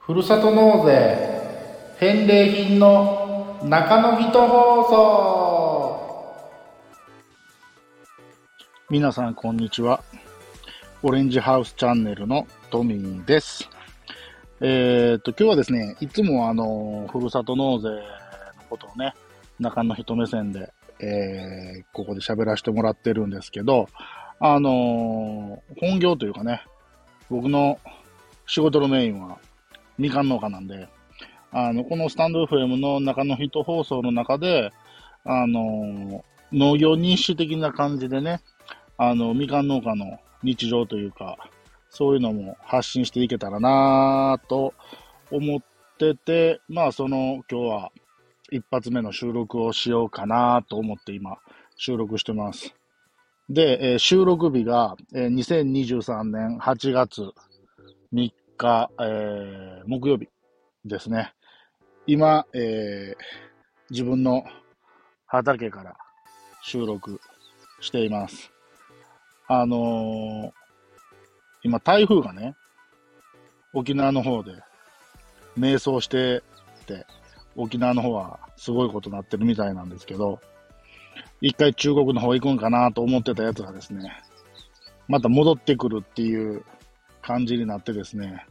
ふるさと納税返礼品の中の人放送皆さんこんにちは。オレンジハウスチャンネルのトミーです。えー、っと、今日はですね、いつもあの、ふるさと納税のことをね、中の人目線で、えー、ここで喋らせてもらってるんですけど、あのー本業というかね、僕の仕事のメインはみかん農家なんで、あの、このスタンド FM の中の人放送の中で、あのー農業認識的な感じでね、あの、みかん農家の日常というか、そういうのも発信していけたらなぁと思ってて、まあその今日は一発目の収録をしようかなと思って今収録してます。で、えー収録日が、えー2023年8月3日、えー木曜日ですね。今、えー自分の畑から収録しています。あのー今台風がね、沖縄の方で迷走してて、沖縄の方はすごいことになってるみたいなんですけど、一回中国の方行くんかなと思ってたやつがですね、また戻ってくるっていう感じになってですね、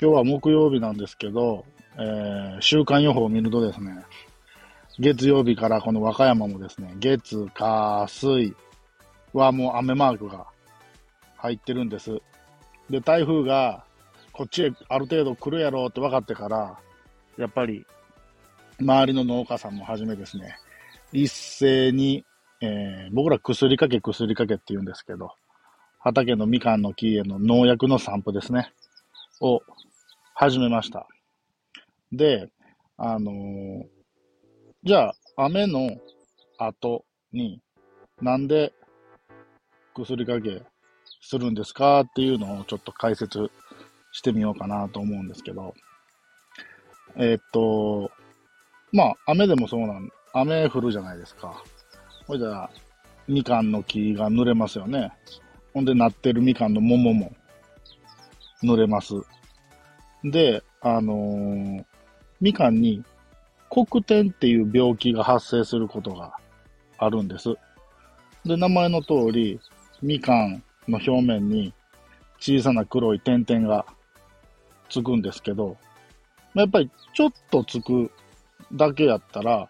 今日は木曜日なんですけど、えー週間予報を見るとですね、月曜日からこの和歌山もですね、月、火、水はもう雨マークが入ってるんです。で、台風がこっちへある程度来るやろうって分かってから、やっぱり周りの農家さんもはじめですね、一斉に、えー僕ら薬かけ薬かけって言うんですけど、畑のみかんの木への農薬の散布ですね、を始めました。で、あのーじゃあ、雨の後に、なんで薬かけするんですかっていうのをちょっと解説してみようかなと思うんですけど、えーっと、まあ、雨でもそうなん、雨降るじゃないですか。ほいじゃあ、みかんの木が濡れますよね。ほんで、なってるみかんの桃も濡れます。で、あのーみかんに黒点っていう病気が発生することがあるんです。で、名前の通り、みかんの表面に小さな黒い点々がつくんですけど、やっぱりちょっとつくだけやったら、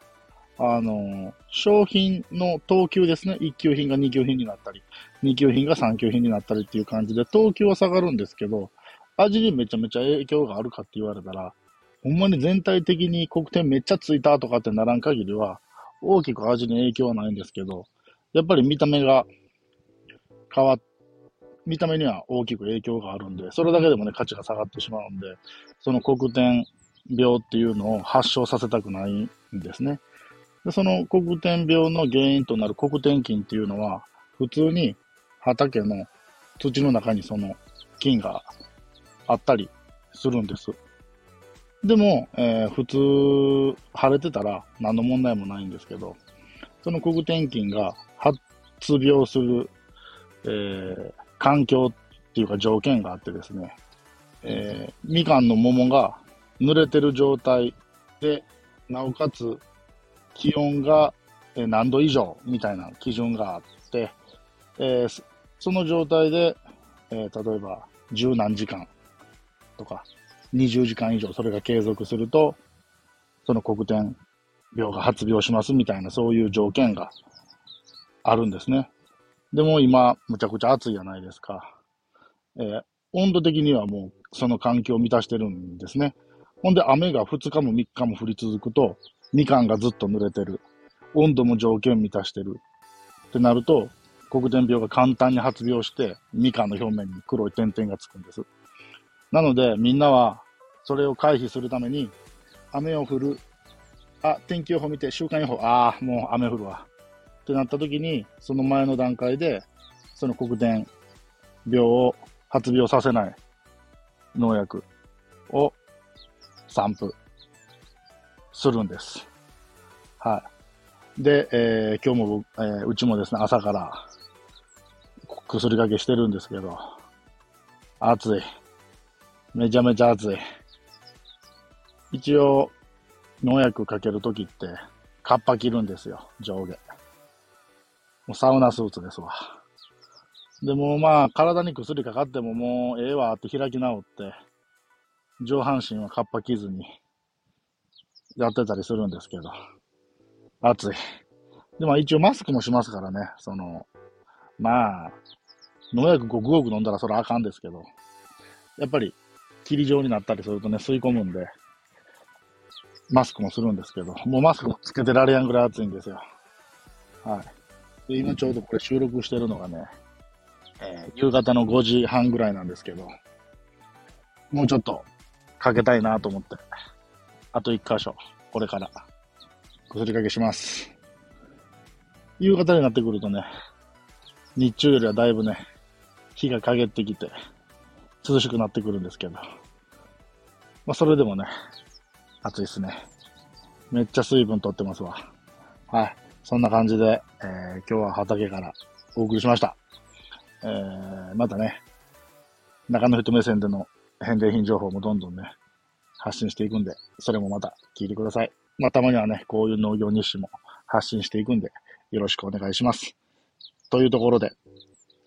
あの、商品の等級ですね。1級品が2級品になったり、2級品が3級品になったりっていう感じで、等級は下がるんですけど、味にめちゃめちゃ影響があるかって言われたら、ほんまに全体的に黒点めっちゃついたとかってならん限りは、大きく味に影響はないんですけど、やっぱり見た目が変わっ、見た目には大きく影響があるんで、それだけでもね、価値が下がってしまうんで、その黒点病っていうのを発症させたくないんですね。でその黒点病の原因となる黒点菌っていうのは、普通に畑の土の中にその菌があったりするんです。でも、えー普通、晴れてたら何の問題もないんですけど、その黒点菌が発病する、えー環境っていうか条件があってですね、えーみかんの桃が濡れてる状態で、なおかつ気温が何度以上みたいな基準があって、えーそその状態で、えー例えば十何時間とか20時間以上それが継続すると、その黒点病が発病しますみたいなそういう条件があるんですね。でも今、むちゃくちゃ暑いじゃないですか。えー温度的にはもうその環境を満たしてるんですね。ほんで雨が2日も3日も降り続くと、みかんがずっと濡れてる。温度も条件満たしてる。ってなると、黒点病が簡単に発病して、みかんの表面に黒い点々がつくんです。なので、みんなは、それを回避するために、雨を降る。あ、天気予報見て、週間予報、ああ、もう雨降るわ。ってなった時に、その前の段階で、その黒点病を発病させない農薬を散布するんです。はい。で、えー、今日も、えー、うちもですね、朝から薬かけしてるんですけど、暑い。めちゃめちゃ暑い。一応、農薬かけるときって、カッパ着るんですよ、上下。もうサウナスーツですわ。でもまあ、体に薬かかってももうええわって開き直って、上半身はカッパ着ずにやってたりするんですけど、暑い。でも一応マスクもしますからね、その、まあ、農薬ごくごく飲んだらそれあかんですけど、やっぱり霧状になったりするとね、吸い込むんで、マスクもするんですけど、もうマスクもつけてられやんぐらい暑いんですよ。はい。で、今ちょうどこれ収録してるのがね、えー、夕方の5時半ぐらいなんですけど、もうちょっとかけたいなと思って、あと1箇所、これから薬かけします。夕方になってくるとね、日中よりはだいぶね、日が陰ってきて、涼しくなってくるんですけど、まあ、それでもね、暑いっすね。めっちゃ水分取ってますわ。はい。そんな感じで、えー、今日は畑からお送りしました。えー、またね、中の人目線での返礼品情報もどんどんね、発信していくんで、それもまた聞いてください。まあ、たまにはね、こういう農業日誌も発信していくんで、よろしくお願いします。というところで、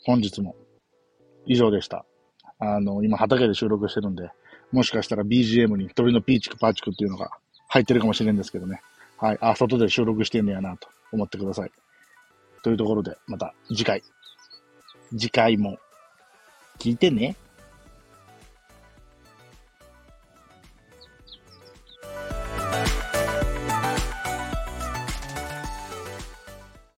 本日も以上でした。あの、今畑で収録してるんで、もしかしたら BGM に鳥のピーチクパーチクっていうのが入ってるかもしれんですけどね。はい。あ、外で収録してんねやなと思ってください。というところで、また次回。次回も聞いてね。